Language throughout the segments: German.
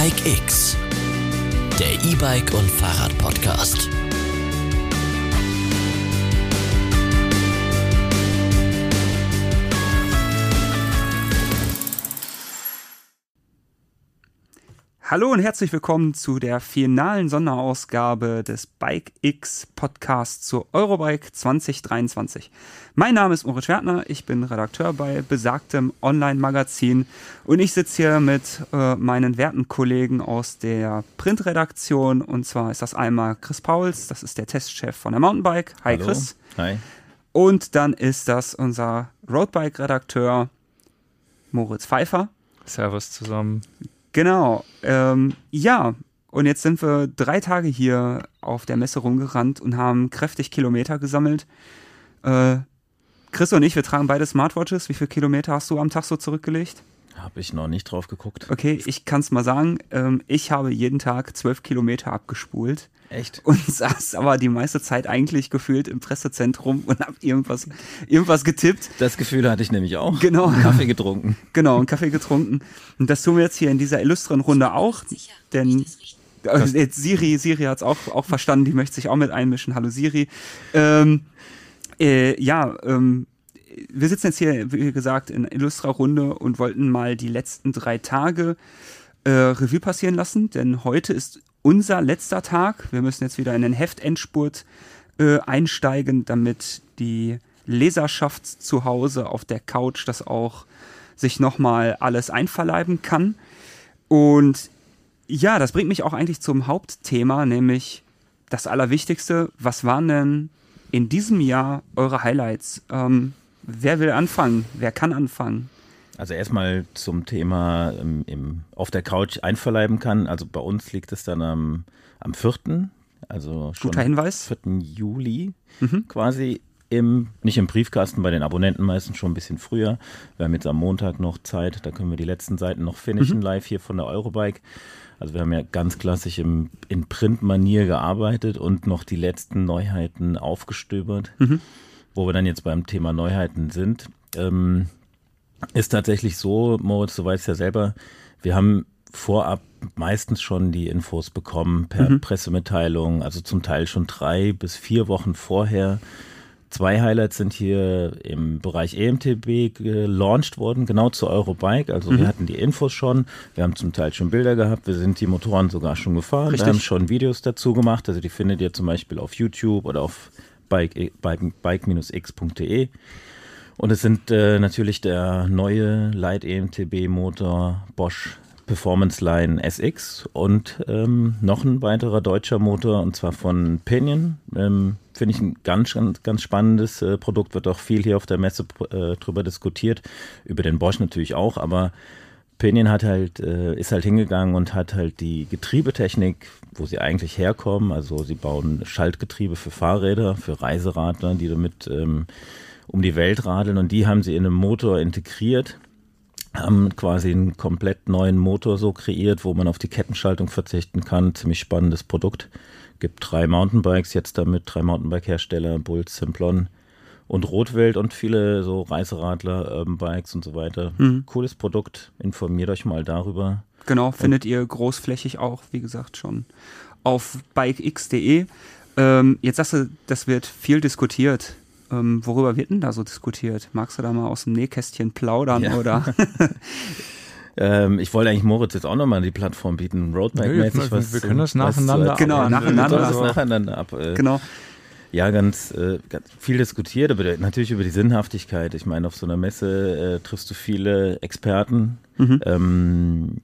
Bike X, der E-Bike und Fahrrad Podcast. Hallo und herzlich willkommen zu der finalen Sonderausgabe des Bike X Podcasts zur Eurobike 2023. Mein Name ist Moritz Wertner, ich bin Redakteur bei besagtem Online-Magazin und ich sitze hier mit äh, meinen werten Kollegen aus der Printredaktion und zwar ist das einmal Chris Pauls, das ist der Testchef von der Mountainbike. Hi Hallo. Chris. Hi. Und dann ist das unser Roadbike-Redakteur Moritz Pfeiffer. Servus zusammen. Genau. Ähm, ja, und jetzt sind wir drei Tage hier auf der Messe rumgerannt und haben kräftig Kilometer gesammelt. Äh, Chris und ich, wir tragen beide Smartwatches. Wie viele Kilometer hast du am Tag so zurückgelegt? Habe ich noch nicht drauf geguckt. Okay, ich kann es mal sagen. Ähm, ich habe jeden Tag zwölf Kilometer abgespult Echt? und saß aber die meiste Zeit eigentlich gefühlt im Pressezentrum und habe irgendwas, irgendwas getippt. Das Gefühl hatte ich nämlich auch. Genau. Kaffee getrunken. Genau, einen Kaffee getrunken. Und das tun wir jetzt hier in dieser illustren Runde auch, denn äh, jetzt Siri, Siri hat es auch, auch verstanden, die möchte sich auch mit einmischen. Hallo Siri. Ähm, äh, ja, ähm, wir sitzen jetzt hier, wie gesagt, in illustrer Runde und wollten mal die letzten drei Tage äh, Revue passieren lassen, denn heute ist unser letzter Tag. Wir müssen jetzt wieder in den Heftendspurt äh, einsteigen, damit die Leserschaft zu Hause auf der Couch das auch sich nochmal alles einverleiben kann. Und ja, das bringt mich auch eigentlich zum Hauptthema, nämlich das Allerwichtigste. Was waren denn in diesem Jahr eure Highlights? Ähm, wer will anfangen? Wer kann anfangen? Also erstmal zum Thema ähm, im, auf der Couch einverleiben kann. Also bei uns liegt es dann am, am 4., also schon Guter Hinweis. 4. Juli Mhm. quasi im, nicht im Briefkasten, bei den Abonnenten meistens schon ein bisschen früher. Wir haben jetzt am Montag noch Zeit, da können wir die letzten Seiten noch finishen Mhm. live hier von der Eurobike. Also wir haben ja ganz klassisch im, in Printmanier gearbeitet und noch die letzten Neuheiten aufgestöbert. Mhm. Wo wir dann jetzt beim Thema Neuheiten sind. Ähm, ist tatsächlich so, Moritz, du weißt ja selber, wir haben vorab meistens schon die Infos bekommen per Mhm. Pressemitteilung, also zum Teil schon drei bis vier Wochen vorher. Zwei Highlights sind hier im Bereich EMTB gelauncht worden, genau zu Eurobike. Also Mhm. wir hatten die Infos schon, wir haben zum Teil schon Bilder gehabt, wir sind die Motoren sogar schon gefahren, Richtig. wir haben schon Videos dazu gemacht. Also die findet ihr zum Beispiel auf YouTube oder auf bike-x.de. Und es sind äh, natürlich der neue Light EMTB Motor Bosch Performance Line SX und ähm, noch ein weiterer deutscher Motor und zwar von Pinion. Ähm, Finde ich ein ganz, ganz, ganz spannendes äh, Produkt, wird auch viel hier auf der Messe äh, drüber diskutiert, über den Bosch natürlich auch, aber Pinion hat halt, äh, ist halt hingegangen und hat halt die Getriebetechnik, wo sie eigentlich herkommen, also sie bauen Schaltgetriebe für Fahrräder, für Reiseradler, die damit ähm, um die Welt radeln und die haben sie in einem Motor integriert, haben quasi einen komplett neuen Motor so kreiert, wo man auf die Kettenschaltung verzichten kann. Ziemlich spannendes Produkt. Gibt drei Mountainbikes jetzt damit, drei Mountainbike-Hersteller, Bulls, Simplon und Rotwild und viele so Reiseradler, Urban Bikes und so weiter. Mhm. Cooles Produkt. Informiert euch mal darüber. Genau, findet ihr großflächig auch, wie gesagt, schon auf bikex.de. Ähm, jetzt sagst du, das wird viel diskutiert. Ähm, worüber wird denn da so diskutiert? Magst du da mal aus dem Nähkästchen plaudern Ja. oder? Ähm, ich wollte eigentlich Moritz jetzt auch nochmal die Plattform bieten, Roadbike-mäßig. Nö, was wir zu- können das was nacheinander erzählen. Genau, nacheinander. Wir Also, nacheinander ab. Äh, genau. Ja, ganz, äh, ganz viel diskutiert, aber natürlich über die Sinnhaftigkeit. Ich meine, auf so einer Messe äh, triffst du viele Experten, Mhm. ähm,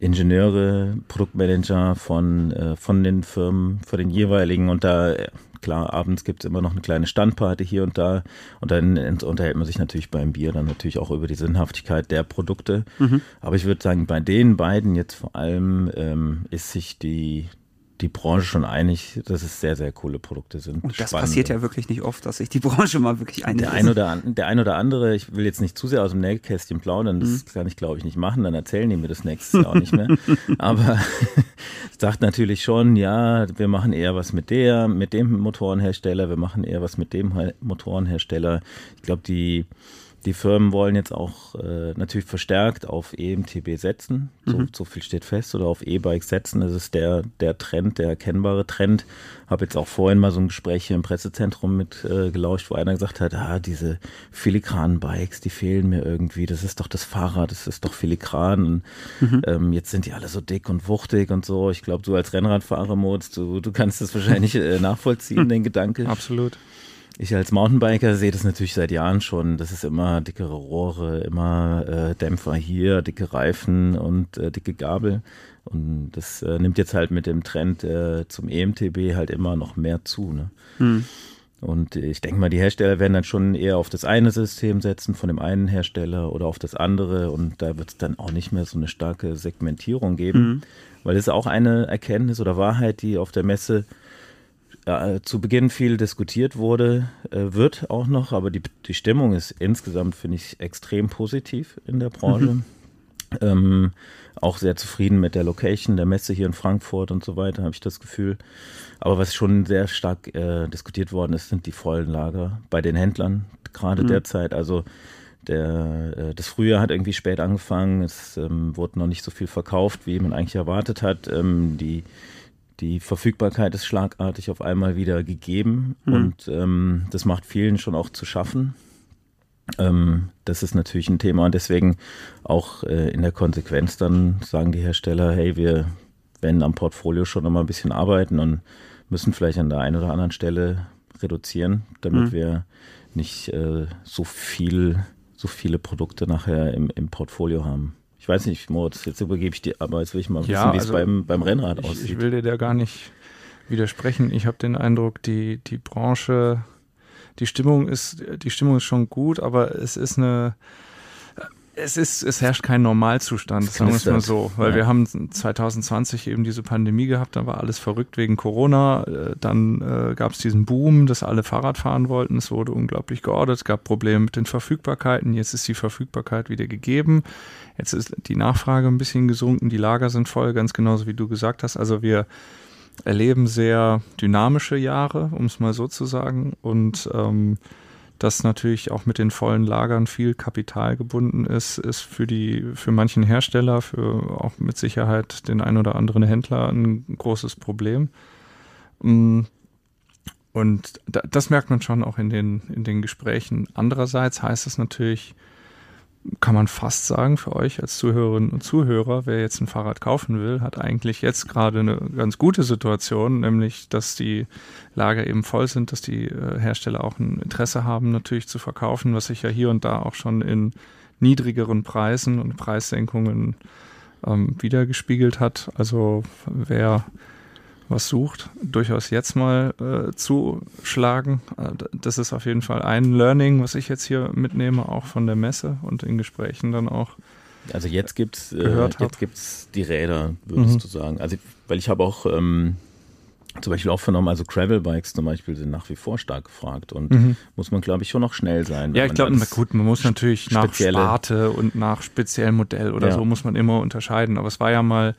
Ingenieure, Produktmanager von, äh, von den Firmen, von den jeweiligen und da, äh, klar, abends gibt's immer noch eine kleine Standparty hier und da und dann unterhält man sich natürlich beim Bier dann natürlich auch über die Sinnhaftigkeit der Produkte. Mhm. Aber ich würde sagen, bei den beiden jetzt vor allem ähm, ist sich die, die Branche schon einig, dass es sehr, sehr coole Produkte sind. Und das Spannende. passiert ja wirklich nicht oft, dass sich die Branche mal wirklich einigt. Der ein, oder an, der ein oder andere, ich will jetzt nicht zu sehr aus dem Nähkästchen plaudern, das kann ich glaube ich nicht machen, dann erzählen die mir das nächstes Jahr auch nicht mehr. Aber sagt natürlich schon, ja, wir machen eher was mit der, mit dem Motorenhersteller, wir machen eher was mit dem He- Motorenhersteller. Ich glaube, die, die Firmen wollen jetzt auch äh, natürlich verstärkt auf EMTB setzen. So, mhm. so viel steht fest. Oder auf E-Bikes setzen. Das ist der, der Trend, der erkennbare Trend. Habe jetzt auch vorhin mal so ein Gespräch hier im Pressezentrum mit äh, gelauscht, wo einer gesagt hat, ah, diese filigranen Bikes, die fehlen mir irgendwie. Das ist doch das Fahrrad, das ist doch filigran. Mhm. Ähm, jetzt sind die alle so dick und wuchtig und so. Ich glaube, du als Rennradfahrer, Moritz, du, du kannst das wahrscheinlich äh, nachvollziehen, den Gedanke. Absolut. Ich als Mountainbiker sehe das natürlich seit Jahren schon. Das ist immer dickere Rohre, immer äh, Dämpfer hier, dicke Reifen und äh, dicke Gabel. Und das äh, nimmt jetzt halt mit dem Trend äh, zum EMTB halt immer noch mehr zu. Ne? Hm. Und ich denke mal, die Hersteller werden dann schon eher auf das eine System setzen von dem einen Hersteller oder auf das andere. Und da wird es dann auch nicht mehr so eine starke Segmentierung geben. Mhm. Weil das ist auch eine Erkenntnis oder Wahrheit, die auf der Messe äh, zu Beginn viel diskutiert wurde, äh, wird auch noch, aber die, die Stimmung ist insgesamt, finde ich, extrem positiv in der Branche. Mhm. Ähm, auch sehr zufrieden mit der Location der Messe hier in Frankfurt und so weiter, habe ich das Gefühl. Aber was schon sehr stark äh, diskutiert worden ist, sind die vollen Lager bei den Händlern, gerade mhm. derzeit. Also der, äh, das Frühjahr hat irgendwie spät angefangen, es ähm, wurde noch nicht so viel verkauft, wie man eigentlich erwartet hat. Ähm, die die Verfügbarkeit ist schlagartig auf einmal wieder gegeben mhm. und ähm, das macht vielen schon auch zu schaffen. Ähm, das ist natürlich ein Thema und deswegen auch äh, in der Konsequenz dann sagen die Hersteller, hey, wir werden am Portfolio schon noch mal ein bisschen arbeiten und müssen vielleicht an der einen oder anderen Stelle reduzieren, damit mhm. wir nicht äh, so viel, so viele Produkte nachher im, im Portfolio haben. Ich weiß nicht, Moritz, jetzt übergebe ich dir, aber jetzt will ich mal wissen, ja, wie es also beim, beim Rennrad ich, aussieht. Ich will dir da gar nicht widersprechen. Ich habe den Eindruck, die, die Branche, die Stimmung ist, die Stimmung ist schon gut, aber es ist eine, es ist, es herrscht kein Normalzustand, sagen wir es mal so, weil ja. wir haben 2020 eben diese Pandemie gehabt, da war alles verrückt wegen Corona, äh, dann äh, gab es diesen Boom, dass alle Fahrrad fahren wollten, es wurde unglaublich geordert, es gab Probleme mit den Verfügbarkeiten, jetzt ist die Verfügbarkeit wieder gegeben, jetzt ist die Nachfrage ein bisschen gesunken, die Lager sind voll, ganz genauso wie du gesagt hast, also wir erleben sehr dynamische Jahre, um es mal so zu sagen und ähm, dass natürlich auch mit den vollen Lagern viel Kapital gebunden ist, ist für die, für manchen Hersteller, für auch mit Sicherheit den ein oder anderen Händler ein großes Problem. Mm. Und das merkt man schon auch in den, in den Gesprächen. Andererseits heißt es natürlich, kann man fast sagen, für euch als Zuhörerinnen und Zuhörer, wer jetzt ein Fahrrad kaufen will, hat eigentlich jetzt gerade eine ganz gute Situation, nämlich dass die Lager eben voll sind, dass die äh, Hersteller auch ein Interesse haben, natürlich zu verkaufen, was sich ja hier und da auch schon in niedrigeren Preisen und Preissenkungen ähm, wiedergespiegelt hat. Also wer was sucht, durchaus jetzt mal äh, zuschlagen. Äh, das ist auf jeden Fall ein Learning, was ich jetzt hier mitnehme, auch von der Messe und in Gesprächen dann auch. Also jetzt gibt's äh, jetzt gibt's die Räder, würdest mhm. du sagen. Also weil ich habe auch ähm, zum Beispiel auch vernommen, also Gravel-Bikes zum Beispiel sind nach wie vor stark gefragt und mhm. muss man, glaube ich, schon noch schnell sein. Ja, ich glaube, gut, man muss natürlich nach Sparte und nach speziellem Modell oder ja. so muss man immer unterscheiden. Aber es war ja mal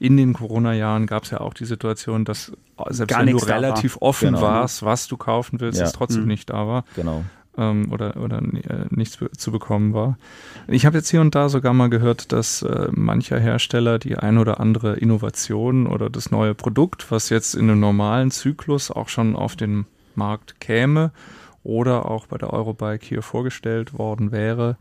in den Corona-Jahren gab es ja auch die Situation, dass selbst Gar wenn du relativ war. offen genau. warst, was du kaufen willst, ja. es trotzdem mhm. nicht da war. Genau. Ähm, oder oder äh, nichts zu bekommen war. Ich habe jetzt hier und da sogar mal gehört, dass äh, mancher Hersteller die ein oder andere Innovation oder das neue Produkt, was jetzt in einem normalen Zyklus auch schon auf den Markt käme oder auch bei der Eurobike hier vorgestellt worden wäre,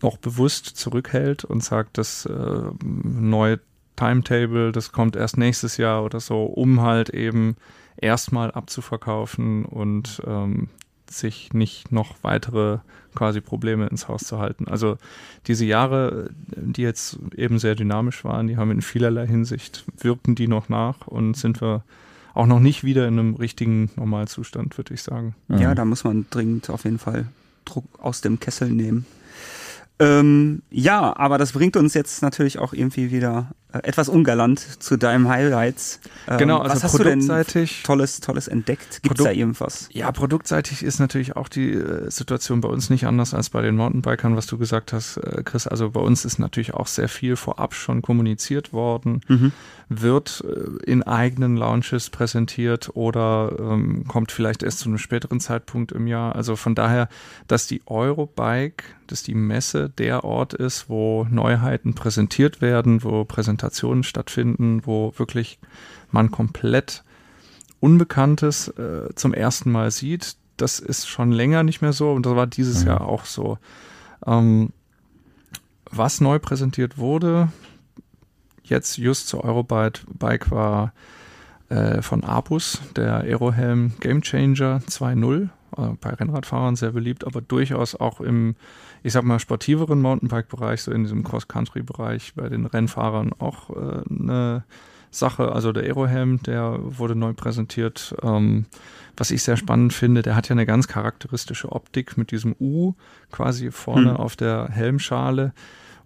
noch bewusst zurückhält und sagt, dass äh, neue Timetable, das kommt erst nächstes Jahr oder so, um halt eben erstmal abzuverkaufen und ähm, sich nicht noch weitere quasi Probleme ins Haus zu halten. Also diese Jahre, die jetzt eben sehr dynamisch waren, die haben in vielerlei Hinsicht, wirkten die noch nach und sind wir auch noch nicht wieder in einem richtigen Normalzustand, würde ich sagen. Ja, da muss man dringend auf jeden Fall Druck aus dem Kessel nehmen. Ähm, ja, aber das bringt uns jetzt natürlich auch irgendwie wieder etwas ungalant zu deinem Highlights. Ähm, genau, also was hast produktseitig. Du denn tolles, tolles entdeckt? Gibt es da irgendwas? Ja, produktseitig ist natürlich auch die äh, Situation bei uns nicht anders als bei den Mountainbikern, was du gesagt hast, äh, Chris. Also bei uns ist natürlich auch sehr viel vorab schon kommuniziert worden, mhm. wird äh, in eigenen Launches präsentiert oder ähm, kommt vielleicht erst zu einem späteren Zeitpunkt im Jahr. Also von daher, dass die Eurobike, dass die Messe der Ort ist, wo Neuheiten präsentiert werden, wo Präsentationen stattfinden, wo wirklich man komplett Unbekanntes äh, zum ersten Mal sieht. Das ist schon länger nicht mehr so und das war dieses mhm. Jahr auch so. Ähm, was neu präsentiert wurde, jetzt just zur Eurobike Bike war äh, von Abus, der Aerohelm Game Changer 2.0, äh, bei Rennradfahrern sehr beliebt, aber durchaus auch im, ich sag mal, sportiveren Mountainbike-Bereich, so in diesem Cross-Country-Bereich, bei den Rennfahrern auch äh, eine Sache. Also der Aerohelm, der wurde neu präsentiert. Ähm, was ich sehr spannend finde, der hat ja eine ganz charakteristische Optik mit diesem U quasi vorne hm. auf der Helmschale.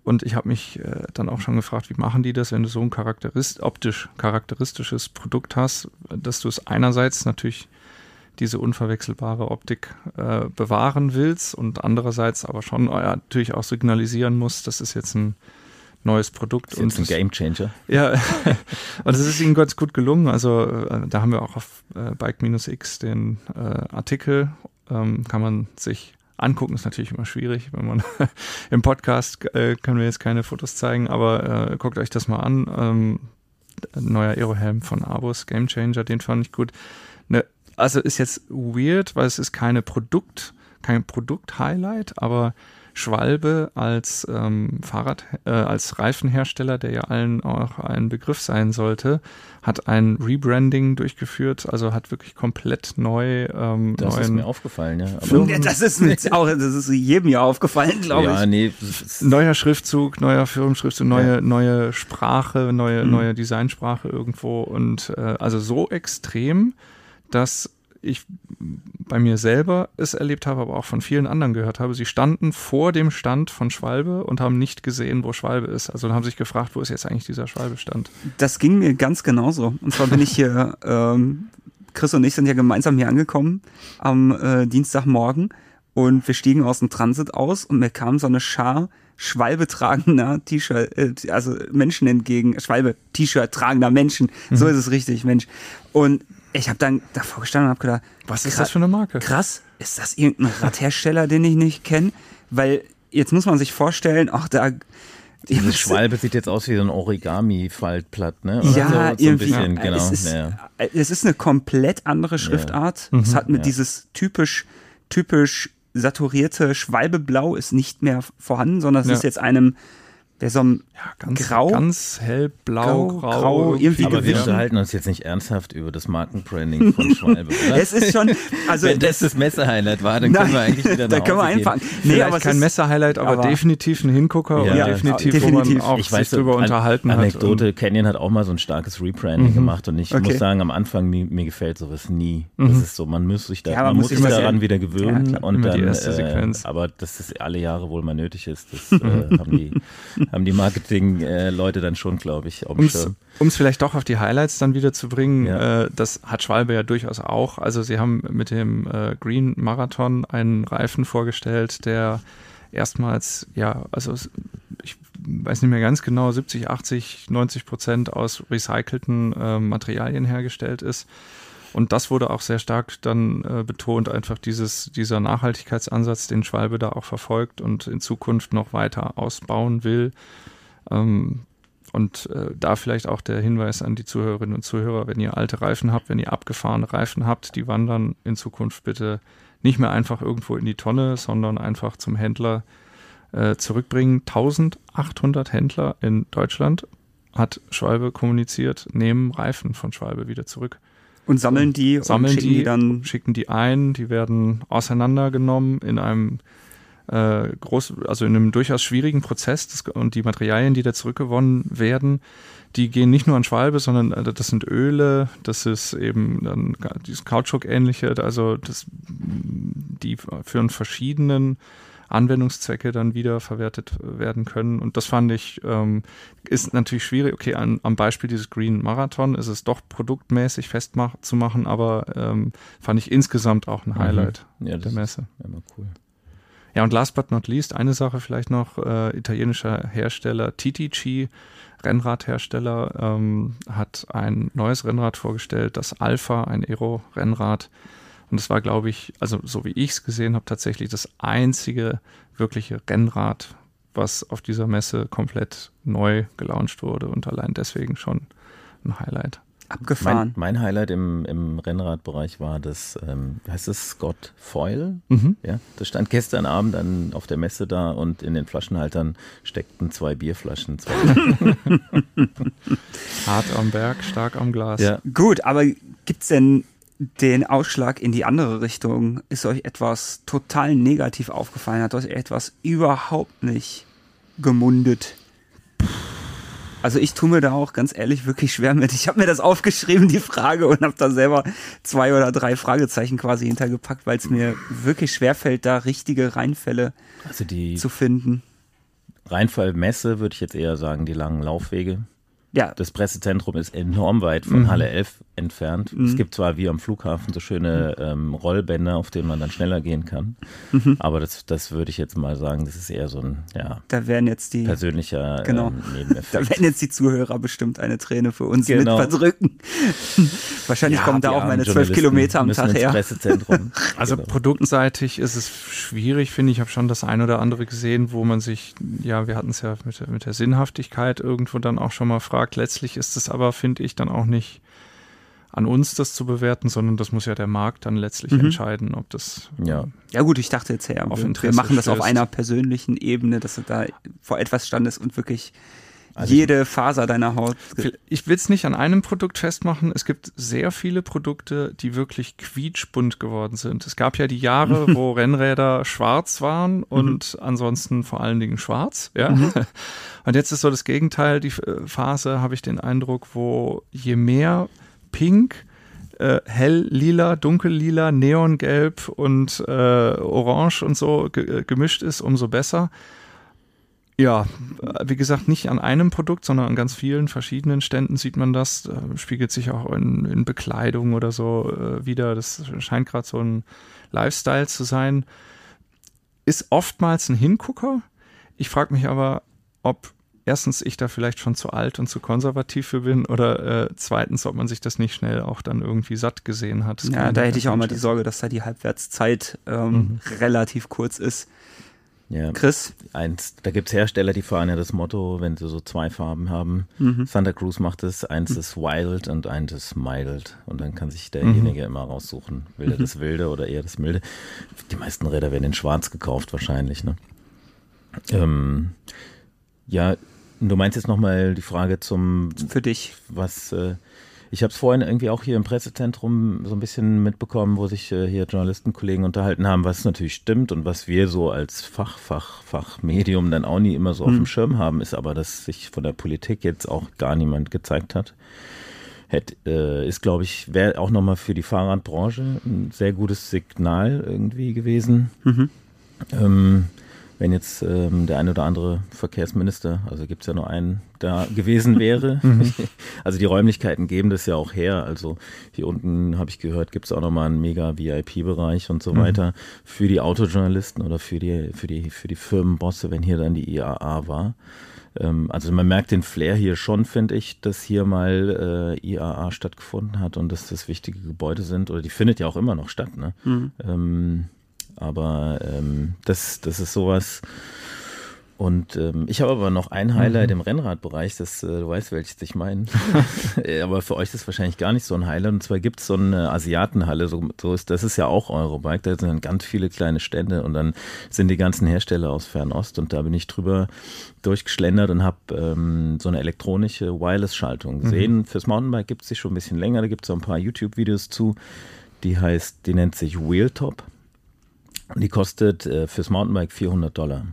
Und ich habe mich äh, dann auch schon gefragt, wie machen die das, wenn du so ein charakterist optisch charakteristisches Produkt hast, dass du es einerseits natürlich diese unverwechselbare Optik äh, bewahren willst und andererseits aber schon äh, natürlich auch signalisieren musst, das ist jetzt ein neues Produkt. Das ist und ein Game Changer. Ja, und es ist ihnen ganz gut gelungen. Also äh, da haben wir auch auf äh, Bike-X den äh, Artikel, ähm, kann man sich angucken, ist natürlich immer schwierig, wenn man im Podcast äh, können wir jetzt keine Fotos zeigen, aber guckt euch das mal an. Ähm, neuer Aerohelm von Abus, Game Changer, den fand ich gut. Ne, also ist jetzt weird, weil es ist keine Produkt, kein Produkt-Highlight, aber Schwalbe als ähm, Fahrrad, äh, als Reifenhersteller, der ja allen auch ein Begriff sein sollte, hat ein Rebranding durchgeführt, also hat wirklich komplett neu. Ähm, das ist mir aufgefallen, ja. Aber das ist mir auch, das ist jedem ja aufgefallen, glaube ja, ich. Nee, neuer Schriftzug, neuer Firmenschriftzug, neue, ja. neue Sprache, neue, mhm. neue Designsprache irgendwo und äh, also so extrem, dass ich bei mir selber es erlebt habe, aber auch von vielen anderen gehört habe. Sie standen vor dem Stand von Schwalbe und haben nicht gesehen, wo Schwalbe ist. Also haben sich gefragt, wo ist jetzt eigentlich dieser Schwalbe-Stand? Das ging mir ganz genauso. Und zwar bin ich hier, ähm, Chris und ich sind ja gemeinsam hier angekommen am äh, Dienstagmorgen und wir stiegen aus dem Transit aus und mir kam so eine Schar Schwalbe tragender T-Shirt, äh, also Menschen entgegen, Schwalbe T-Shirt tragender Menschen, mhm. so ist es richtig, Mensch. Und ich habe dann davor gestanden und habe gedacht, was ist das für eine Marke? Krass, ist das irgendein Radhersteller, den ich nicht kenne? Weil jetzt muss man sich vorstellen, ach da diese Schwalbe sieht jetzt aus wie so ein Origami-Faltblatt, ne? Oder ja, so, so irgendwie. Bisschen, genau. Es ist, ja. es ist, eine komplett andere Schriftart. Ja. Es hat mit ja. dieses typisch, typisch saturierte Schwalbeblau ist nicht mehr vorhanden, sondern es ist jetzt einem der so ein ja, ganz, grau, ganz hellblau, grau, grau, grau irgendwie Aber wir unterhalten uns jetzt nicht ernsthaft über das Markenbranding von Schwalbe, oder? es ist schon, also wenn das das Messer-Highlight war, dann können wir eigentlich wieder nach Da können wir einfahren. Nee, Vielleicht aber kein Messer-Highlight, aber, aber, definitiv ein Hingucker ja, und definitiv, definitiv, wo man auch ich weiß, sich drüber an, unterhalten Anekdote, hat. Anekdote, Canyon hat auch mal so ein starkes Rebranding mhm. gemacht und ich okay. muss sagen, am Anfang mir, mir gefällt sowas nie. Mhm. Das ist so, man muss sich da, ja, man, muss sich daran wieder gewöhnen und dann, äh, aber dass das alle Jahre wohl mal nötig ist, das äh, haben die Marketing Marketing-Leute dann schon, glaube ich, Um es vielleicht doch auf die Highlights dann wieder zu bringen, ja. äh, das hat Schwalbe ja durchaus auch. Also sie haben mit dem äh, Green Marathon einen Reifen vorgestellt, der erstmals, ja, also ich weiß nicht mehr ganz genau, 70, 80, 90 Prozent aus recycelten äh, Materialien hergestellt ist. Und das wurde auch sehr stark dann äh, betont, einfach dieses, dieser Nachhaltigkeitsansatz, den Schwalbe da auch verfolgt und in Zukunft noch weiter ausbauen will. Ähm, und äh, da vielleicht auch der Hinweis an die Zuhörerinnen und Zuhörer, wenn ihr alte Reifen habt, wenn ihr abgefahrene Reifen habt, die wandern in Zukunft bitte nicht mehr einfach irgendwo in die Tonne, sondern einfach zum Händler äh, zurückbringen. 1800 Händler in Deutschland hat Schwalbe kommuniziert, nehmen Reifen von Schwalbe wieder zurück. Und sammeln die sammeln und schicken die, die dann schicken die ein, die werden auseinandergenommen in einem äh, groß, also in einem durchaus schwierigen Prozess das, und die Materialien, die da zurückgewonnen werden, die gehen nicht nur an Schwalbe, sondern äh, das sind Öle, das ist eben dann dieses Kautschuk-ähnliche, also das, die für einen verschiedenen Anwendungszwecke dann wieder verwertet werden können. Und das fand ich, ähm, ist natürlich schwierig. Okay, an, am Beispiel dieses Green Marathon ist es doch produktmäßig festzumachen, aber ähm, fand ich insgesamt auch ein mhm. Highlight mhm. ja, der Messe. Immer cool. Ja, und last but not least, eine Sache vielleicht noch, äh, italienischer Hersteller TTG, Rennradhersteller, ähm, hat ein neues Rennrad vorgestellt, das Alpha, ein Aero-Rennrad. Und das war, glaube ich, also so wie ich es gesehen habe, tatsächlich das einzige wirkliche Rennrad, was auf dieser Messe komplett neu gelauncht wurde und allein deswegen schon ein Highlight. Abgefahren. Mein, mein Highlight im, im Rennradbereich war das, ähm, heißt es Scott Foil? Mhm. Ja, das stand gestern Abend an, auf der Messe da und in den Flaschenhaltern steckten zwei Bierflaschen. Zwei Hart am Berg, stark am Glas. Ja. Gut, aber gibt es denn den Ausschlag in die andere Richtung? Ist euch etwas total negativ aufgefallen? Hat euch etwas überhaupt nicht gemundet? Also ich tue mir da auch ganz ehrlich wirklich schwer mit. Ich habe mir das aufgeschrieben, die Frage, und habe da selber zwei oder drei Fragezeichen quasi hintergepackt, weil es mir wirklich schwer fällt, da richtige Reinfälle also zu finden. Reinfallmesse würde ich jetzt eher sagen, die langen Laufwege. Ja. Das Pressezentrum ist enorm weit von mhm. Halle 11 entfernt. Mhm. Es gibt zwar wie am Flughafen so schöne ähm, Rollbänder, auf denen man dann schneller gehen kann, mhm. aber das, das würde ich jetzt mal sagen, das ist eher so ein ja, da werden jetzt die, persönlicher genau, ähm, Nebeneffekt. Da werden jetzt die Zuhörer bestimmt eine Träne für uns genau. mit verdrücken. Wahrscheinlich ja, kommen da auch meine zwölf Kilometer am Tag her. Pressezentrum. also genau. produktseitig ist es schwierig, finde ich. Ich habe schon das ein oder andere gesehen, wo man sich, ja, wir hatten es ja mit, mit der Sinnhaftigkeit irgendwo dann auch schon mal fragt. Letztlich ist es aber, finde ich, dann auch nicht an uns, das zu bewerten, sondern das muss ja der Markt dann letztlich mhm. entscheiden, ob das. Ja. ja, gut, ich dachte jetzt ja, auf wir, wir machen das auf einer persönlichen Ebene, dass du da vor etwas standest und wirklich also jede Faser deiner Haut. Ich will es nicht an einem Produkt festmachen. Es gibt sehr viele Produkte, die wirklich quietschbunt geworden sind. Es gab ja die Jahre, wo Rennräder schwarz waren mhm. und mhm. ansonsten vor allen Dingen schwarz. Ja? Mhm. Und jetzt ist so das Gegenteil, die Phase, habe ich den Eindruck, wo je mehr Pink, äh, hell lila, dunkel lila, neongelb und äh, orange und so ge gemischt ist, umso besser. Ja, wie gesagt, nicht an einem Produkt, sondern an ganz vielen verschiedenen Ständen sieht man das. Äh, spiegelt sich auch in, in Bekleidung oder so äh, wieder. Das scheint gerade so ein Lifestyle zu sein. Ist oftmals ein Hingucker. Ich frage mich aber, ob erstens ich da vielleicht schon zu alt und zu konservativ für bin oder äh, zweitens, ob man sich das nicht schnell auch dann irgendwie satt gesehen hat. Das ja, da hätte ich auch mal die Sorge, dass da die Halbwertszeit ähm, mhm. relativ kurz ist. Ja, Chris? Eins, da gibt es Hersteller, die fahren ja das Motto, wenn sie so zwei Farben haben. Mhm. Santa Cruz macht es, eins ist wild und eins ist mild. Und dann kann sich derjenige mhm. immer raussuchen, will er mhm. das Wilde oder eher das Milde. Die meisten Räder werden in schwarz gekauft wahrscheinlich. Ne? Ähm, ja, du meinst jetzt nochmal die Frage zum... Für dich. Was... Äh, ich habe es vorhin irgendwie auch hier im Pressezentrum so ein bisschen mitbekommen, wo sich äh, hier Journalistenkollegen unterhalten haben, was natürlich stimmt und was wir so als Fach, Fach, Fachmedium dann auch nie immer so hm. auf dem Schirm haben, ist aber, dass sich von der Politik jetzt auch gar niemand gezeigt hat. Hätt, äh, ist, glaube ich, wäre auch nochmal für die Fahrradbranche ein sehr gutes Signal irgendwie gewesen. Mhm. Ähm, wenn jetzt ähm, der eine oder andere Verkehrsminister, also gibt es ja nur einen, da gewesen wäre. Mhm. also die Räumlichkeiten geben das ja auch her. Also hier unten habe ich gehört, gibt es auch nochmal einen mega VIP-Bereich und so mhm. weiter für die Autojournalisten oder für die, für die, für die Firmenbosse, wenn hier dann die IAA war. Ähm, also man merkt den Flair hier schon, finde ich, dass hier mal äh, IAA stattgefunden hat und dass das wichtige Gebäude sind. Oder die findet ja auch immer noch statt. Ne? Mhm. Ähm, aber ähm, das, das ist sowas. Und ähm, ich habe aber noch ein Highlight mhm. im Rennradbereich, das, äh, du weißt, welches ich meine. aber für euch ist das wahrscheinlich gar nicht so ein Highlight. Und zwar gibt es so eine Asiatenhalle, so, so ist, das ist ja auch Eurobike, da sind dann ganz viele kleine Stände und dann sind die ganzen Hersteller aus Fernost und da bin ich drüber durchgeschlendert und habe ähm, so eine elektronische Wireless-Schaltung mhm. gesehen. Mhm. Fürs Mountainbike gibt es sie schon ein bisschen länger, da gibt es so ein paar YouTube-Videos zu. Die heißt, die nennt sich Wheeltop. Die kostet äh, fürs Mountainbike 400 Dollar.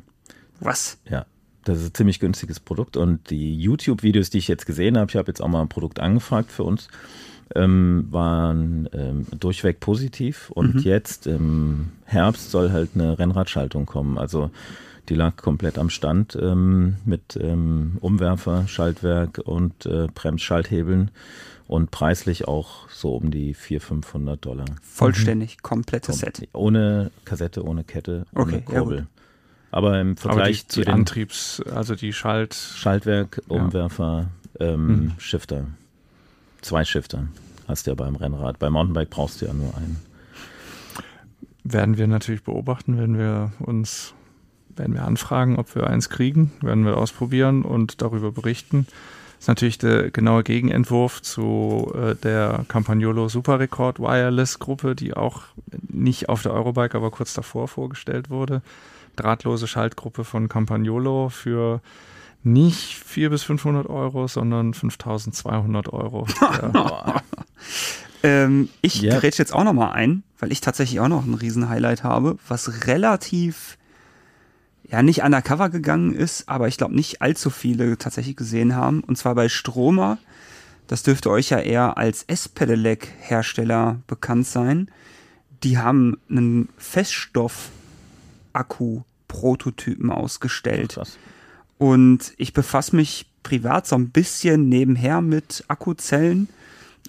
Was? Ja. Das ist ein ziemlich günstiges Produkt und die YouTube-Videos, die ich jetzt gesehen habe, ich habe jetzt auch mal ein Produkt angefragt für uns, ähm, waren ähm, durchweg positiv und mhm. jetzt im Herbst soll halt eine Rennradschaltung kommen. Also die lag komplett am Stand ähm, mit ähm, Umwerfer, Schaltwerk und äh, Bremsschalthebeln und preislich auch so um die 400, 500 Dollar. Vollständig, mhm. komplettes Kom Set. Ohne Kassette, ohne Kette, ohne okay, Kurbel. Aber im Vergleich Aber die, zu die den Antriebs, also die Schalt Schaltwerk, Umwerfer, ja. ähm, mhm. Shifter. Zwei Shifter hast du ja beim Rennrad. Beim Mountainbike brauchst du ja nur einen. Werden wir natürlich beobachten, wenn wir uns, werden wir anfragen, ob wir eins kriegen, werden wir ausprobieren und darüber berichten. Das ist natürlich der genaue Gegenentwurf zu äh, der Campagnolo Superrekord Wireless Gruppe, die auch nicht auf der Eurobike, aber kurz davor vorgestellt wurde. Drahtlose Schaltgruppe von Campagnolo für nicht 400 bis 500 Euro, sondern 5200 Euro. ähm, ich yeah. gerät jetzt auch noch mal ein, weil ich tatsächlich auch noch ein Riesen-Highlight habe, was relativ ja nicht undercover gegangen ist, aber ich glaube nicht allzu viele tatsächlich gesehen haben. Und zwar bei Stromer. Das dürfte euch ja eher als S-Pedelec-Hersteller bekannt sein. Die haben einen Feststoff-Akku-Prototypen ausgestellt. Krass. Und ich befasse mich privat so ein bisschen nebenher mit Akkuzellen.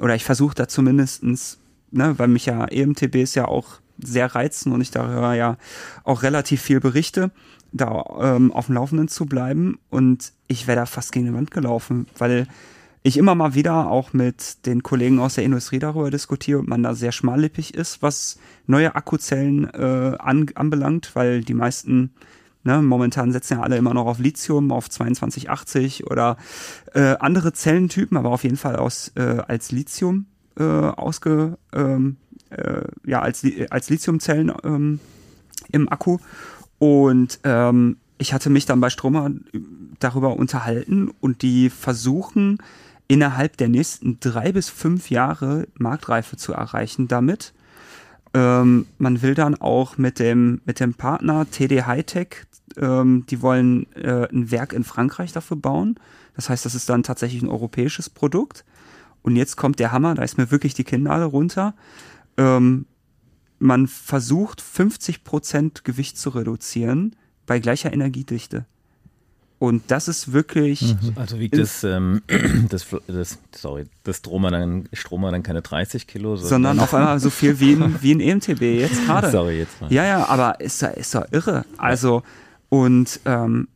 Oder ich versuche da zumindestens, ne, weil mich ja EMTBs ja auch sehr reizen und ich darüber ja auch relativ viel berichte da ähm, auf dem Laufenden zu bleiben. Und ich wäre da fast gegen die Wand gelaufen, weil ich immer mal wieder auch mit den Kollegen aus der Industrie darüber diskutiere und man da sehr schmallippig ist, was neue Akkuzellen äh, an, anbelangt, weil die meisten ne, momentan setzen ja alle immer noch auf Lithium, auf 2280 oder äh, andere Zellentypen, aber auf jeden Fall aus, äh, als Lithium äh, ausge, ähm, äh, ja, als, als Lithiumzellen ähm, im Akku. Und ähm, ich hatte mich dann bei Stromer darüber unterhalten und die versuchen innerhalb der nächsten drei bis fünf Jahre Marktreife zu erreichen damit. Ähm, man will dann auch mit dem, mit dem Partner TD Hightech, ähm, die wollen äh, ein Werk in Frankreich dafür bauen. Das heißt, das ist dann tatsächlich ein europäisches Produkt. Und jetzt kommt der Hammer, da ist mir wirklich die Kinnlade runter. Ähm, man versucht 50% Gewicht zu reduzieren bei gleicher Energiedichte. Und das ist wirklich. Mhm. Also wiegt das, ähm, das, das, sorry, das Stromer dann, Stromer dann keine 30 Kilo, sondern, sondern auf einmal so viel wie ein, wie ein EMTB jetzt gerade. Sorry, jetzt mal. Ja, ja, aber ist, ist doch irre. Also, und ähm,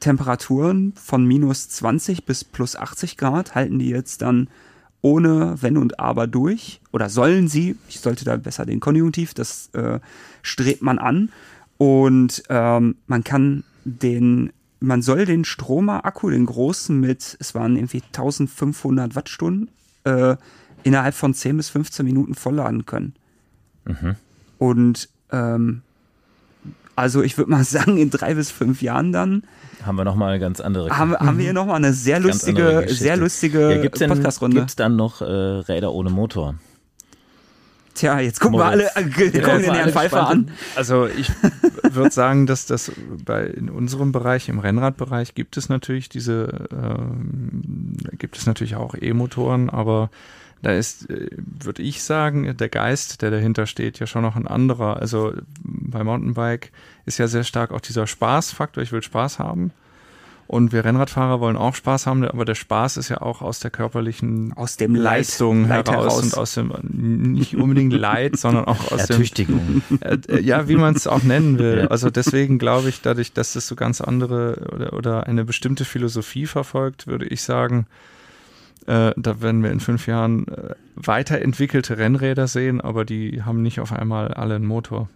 Temperaturen von minus 20 bis plus 80 Grad halten die jetzt dann ohne Wenn und Aber durch oder sollen sie, ich sollte da besser den Konjunktiv, das äh, strebt man an und ähm, man kann den, man soll den Stromer-Akku, den großen mit, es waren irgendwie 1500 Wattstunden, äh, innerhalb von 10 bis 15 Minuten vollladen können. Mhm. Und ähm, also ich würde mal sagen, in drei bis fünf Jahren dann haben wir nochmal eine ganz andere. Haben, haben wir hier nochmal eine sehr lustige, sehr lustige ja, Podcast-Runde. Gibt es dann noch äh, Räder ohne Motor? Tja, jetzt gucken Moritz. wir alle, äh, gucken den Herrn Pfeiffer an. Also ich würde sagen, dass das bei in unserem Bereich, im Rennradbereich, gibt es natürlich diese, ähm, gibt es natürlich auch E-Motoren, aber da ist, äh, würde ich sagen, der Geist, der dahinter steht, ja schon noch ein anderer. Also bei Mountainbike ist ja sehr stark auch dieser Spaßfaktor. Ich will Spaß haben. Und wir Rennradfahrer wollen auch Spaß haben, aber der Spaß ist ja auch aus der körperlichen aus dem Leistung Leid, heraus, heraus, und aus dem nicht unbedingt Leid, sondern auch aus Ertüchtigung. dem äh, äh, ja, wie man es auch nennen will. Also deswegen glaube ich, dadurch, dass das so ganz andere oder, oder eine bestimmte Philosophie verfolgt, würde ich sagen, äh, da werden wir in fünf Jahren äh, weiterentwickelte Rennräder sehen, aber die haben nicht auf einmal alle einen Motor.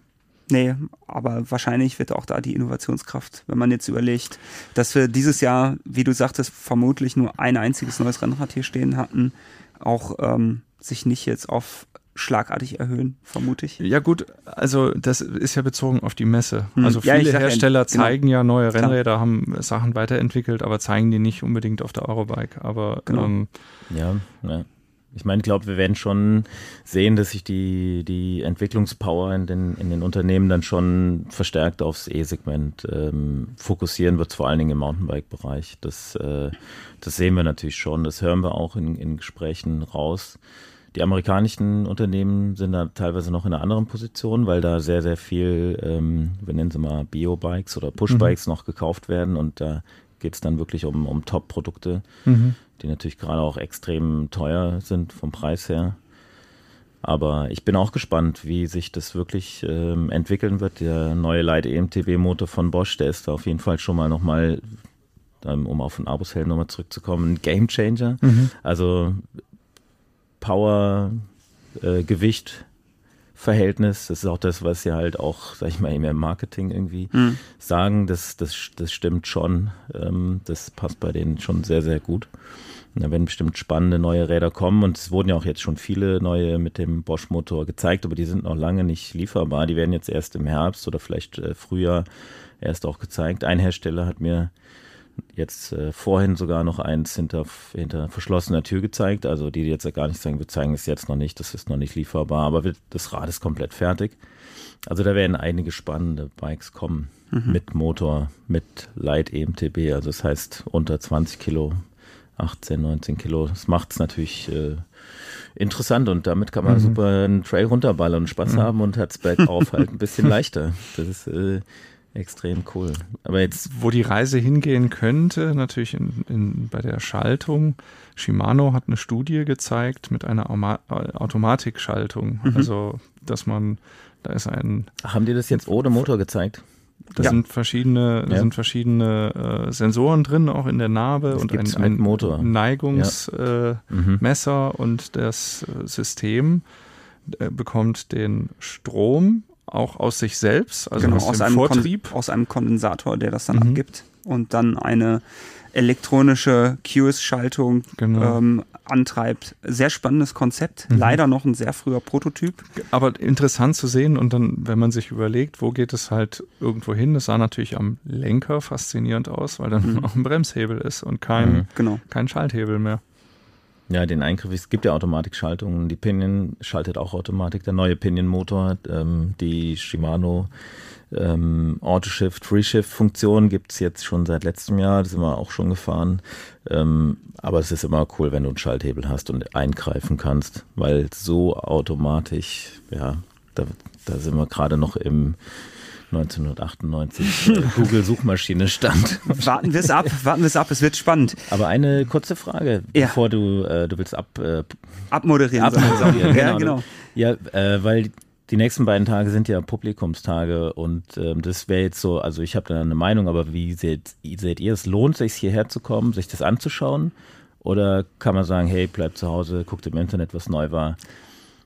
Nee, aber wahrscheinlich wird auch da die Innovationskraft, wenn man jetzt überlegt, dass wir dieses Jahr, wie du sagtest, vermutlich nur ein einziges neues Rennrad hier stehen hatten, auch ähm, sich nicht jetzt auf schlagartig erhöhen, vermute ich. Ja gut, also das ist ja bezogen auf die Messe. Hm. Also viele ja, Hersteller ja, genau. zeigen ja neue Rennräder, Klar. haben Sachen weiterentwickelt, aber zeigen die nicht unbedingt auf der Eurobike. Aber genau. ähm, ja, ja. Ich meine, ich glaube, wir werden schon sehen, dass sich die, die Entwicklungspower in den, in den Unternehmen dann schon verstärkt aufs E-Segment ähm, fokussieren wird, vor allen Dingen im Mountainbike-Bereich. Das, äh, das sehen wir natürlich schon, das hören wir auch in, in Gesprächen raus. Die amerikanischen Unternehmen sind da teilweise noch in einer anderen Position, weil da sehr, sehr viel, ähm, wir nennen sie mal Bio-Bikes oder Push-Bikes mhm. noch gekauft werden und da geht es dann wirklich um, um Top-Produkte, mhm. Die natürlich gerade auch extrem teuer sind vom Preis her. Aber ich bin auch gespannt, wie sich das wirklich ähm, entwickeln wird. Der neue Light EMTB-Motor von Bosch, der ist da auf jeden Fall schon mal nochmal, um auf den Abus-Held nochmal zurückzukommen, ein Game Changer. Mhm. Also Power, äh, Gewicht, Verhältnis. Das ist auch das, was sie halt auch, sag ich mal, im Marketing irgendwie mhm. sagen. Das, das, das stimmt schon. Ähm, das passt bei denen schon sehr, sehr gut. Da werden bestimmt spannende neue Räder kommen und es wurden ja auch jetzt schon viele neue mit dem Bosch-Motor gezeigt, aber die sind noch lange nicht lieferbar. Die werden jetzt erst im Herbst oder vielleicht äh, Frühjahr erst auch gezeigt. Ein Hersteller hat mir jetzt äh, vorhin sogar noch eins hinter, hinter verschlossener Tür gezeigt. Also die, die jetzt gar nicht sagen, wir zeigen es jetzt noch nicht, das ist noch nicht lieferbar, aber das Rad ist komplett fertig. Also da werden einige spannende Bikes kommen mhm. mit Motor, mit Light EMTB, also das heißt unter 20 Kilo, 18, 19 Kilo. Das macht es natürlich äh, interessant und damit kann man mhm. super einen Trail runterballern und Spaß mhm. haben und hat es bergauf halt ein bisschen leichter. Das ist äh, Extrem cool. Aber jetzt. Wo die Reise hingehen könnte, natürlich in, in, bei der Schaltung. Shimano hat eine Studie gezeigt mit einer Auma Automatikschaltung. Mhm. Also, dass man, da ist ein. Haben die das jetzt ohne Motor gezeigt? Da ja. sind verschiedene, da ja. sind verschiedene äh, Sensoren drin, auch in der Narbe das und ein, ein Motor. Neigungsmesser ja. äh, mhm. und das äh, System äh, bekommt den Strom auch aus sich selbst, also genau, aus, aus, einem Vortrieb. aus einem Kondensator, der das dann mhm. abgibt und dann eine elektronische QS-Schaltung genau. ähm, antreibt. Sehr spannendes Konzept. Mhm. Leider noch ein sehr früher Prototyp. Aber interessant zu sehen und dann, wenn man sich überlegt, wo geht es halt irgendwo hin, das sah natürlich am Lenker faszinierend aus, weil dann mhm. auch ein Bremshebel ist und kein, mhm. genau. kein Schalthebel mehr. Ja, den Eingriff, es gibt ja Automatikschaltungen. Die Pinion schaltet auch Automatik. Der neue Pinion-Motor, ähm, die Shimano ähm, Auto-Shift, Free-Shift-Funktion gibt es jetzt schon seit letztem Jahr. Das sind wir auch schon gefahren. Ähm, aber es ist immer cool, wenn du einen Schalthebel hast und eingreifen kannst, weil so automatisch, ja, da, da sind wir gerade noch im 1998 äh, Google-Suchmaschine stand. warten wir es ab, warten wir es ab, es wird spannend. Aber eine kurze Frage, ja. bevor du, äh, du willst ab, äh, abmoderieren. abmoderieren. ja, genau. Ja, äh, weil die nächsten beiden Tage sind ja Publikumstage und ähm, das wäre jetzt so, also ich habe da eine Meinung, aber wie seht, seht ihr es? Lohnt sich hierher zu kommen, sich das anzuschauen? Oder kann man sagen, hey, bleib zu Hause, guckt im Internet, was neu war?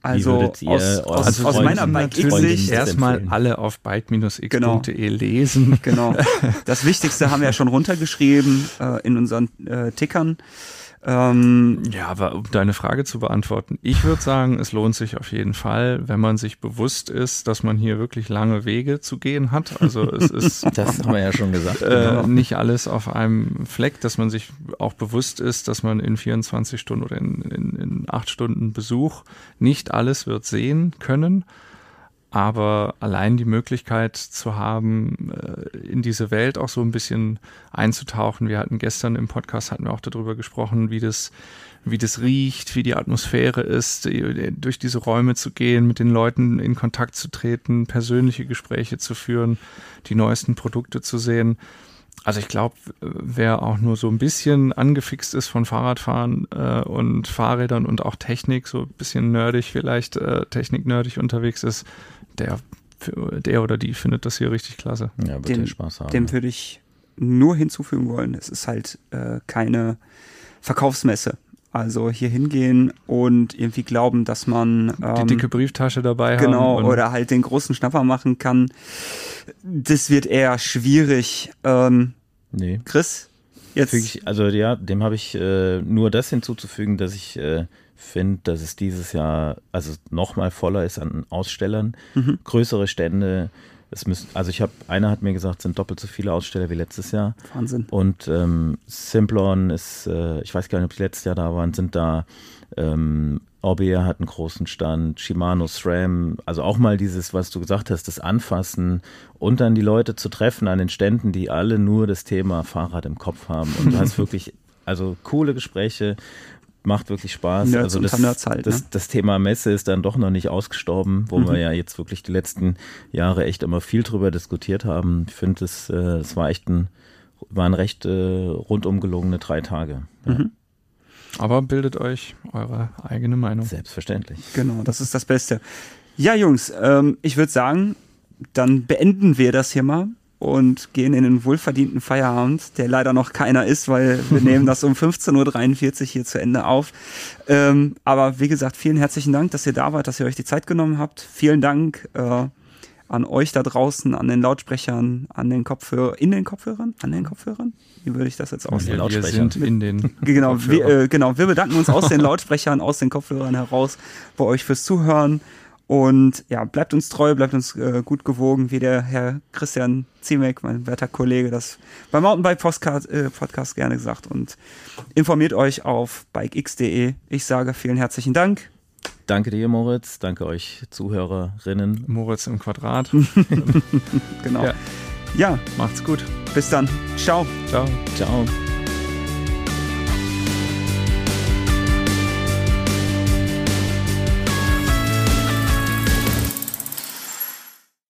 Also aus, aus, aus, meiner Bike-Sicht erstmal alle auf bike-x.de genau. lesen. Genau. Das Wichtigste haben wir ja schon runtergeschrieben äh, in unseren äh, Tickern. Ähm, ja, aber um deine Frage zu beantworten, ich würde sagen, es lohnt sich auf jeden Fall, wenn man sich bewusst ist, dass man hier wirklich lange Wege zu gehen hat. Also es ist das haben wir ja schon gesagt. Äh, genau. Nicht alles auf einem Fleck, dass man sich auch bewusst ist, dass man in 24 Stunden oder in, in, in acht Stunden Besuch nicht alles wird sehen können aber allein die Möglichkeit zu haben, äh, in diese Welt auch so ein bisschen einzutauchen. Wir hatten gestern im Podcast hatten wir auch darüber gesprochen, wie das, wie das riecht, wie die Atmosphäre ist, durch diese Räume zu gehen, mit den Leuten in Kontakt zu treten, persönliche Gespräche zu führen, die neuesten Produkte zu sehen. Also ich glaube, wer auch nur so ein bisschen angefixt ist von Fahrradfahren äh, und Fahrrädern und auch Technik, so ein bisschen nerdig vielleicht, äh, techniknerdig unterwegs ist, der, der oder die findet das hier richtig klasse. Ja, wird dem, Spaß haben. Dem würde ich nur hinzufügen wollen, es ist halt äh, keine Verkaufsmesse. Also hier hingehen und irgendwie glauben, dass man ähm, die dicke Brieftasche dabei genau, haben. Genau, oder halt den großen Schnapper machen kann. Das wird eher schwierig. Ähm, nee. Chris? Jetzt. Ich, also ja, dem habe ich äh, nur das hinzuzufügen, dass ich äh, finde, dass es dieses Jahr also noch mal voller ist an Ausstellern, mhm. größere Stände, es müssen, also ich habe, einer hat mir gesagt, es sind doppelt so viele Aussteller wie letztes Jahr. Wahnsinn. Und ähm, Simplon ist, äh, ich weiß gar nicht, ob sie letztes Jahr da waren, sind da. Ähm, Orbea hat einen großen Stand, Shimano SRAM, also auch mal dieses, was du gesagt hast, das Anfassen und dann die Leute zu treffen an den Ständen, die alle nur das Thema Fahrrad im Kopf haben. Und du hast wirklich, also coole Gespräche, macht wirklich Spaß. Nerds also das, Nerds halt, das, ne? das Thema Messe ist dann doch noch nicht ausgestorben, wo wir ja jetzt wirklich die letzten Jahre echt immer viel drüber diskutiert haben. Ich finde, es äh, es war echt ein, waren recht äh, rundum gelungene drei Tage. Ja, Aber bildet euch eure eigene Meinung. Selbstverständlich. Genau, das ist das Beste. Ja, Jungs, ähm, ich würde sagen, dann beenden wir das hier mal und gehen in den wohlverdienten Feierabend, der leider noch keiner ist, weil wir nehmen das um 15.43 Uhr hier zu Ende auf. Ähm, aber wie gesagt, vielen herzlichen Dank, dass ihr da wart, dass ihr euch die Zeit genommen habt. Vielen Dank äh, an euch da draußen, an den Lautsprechern, an den Kopfhörern, in den Kopfhörern, an den Kopfhörern. Wie würde ich das jetzt den aussehen? Wir, sind in den Genau, wir, Kopfhörern. äh, genau, wir bedanken uns aus den Lautsprechern, aus den Kopfhörern heraus bei euch fürs Zuhören. Und ja, bleibt uns treu, bleibt uns äh, gut gewogen, wie der Herr Christian Ziemek, mein werter Kollege, das beim Mountainbike Podcast, äh, Podcast gerne gesagt. Und informiert euch auf bikex.de. Ich sage vielen herzlichen Dank. Danke dir, Moritz. Danke euch Zuhörerinnen. Moritz im Quadrat. Genau. Ja. ja Macht's gut. bis dann. Ciao. Ciao. Ciao.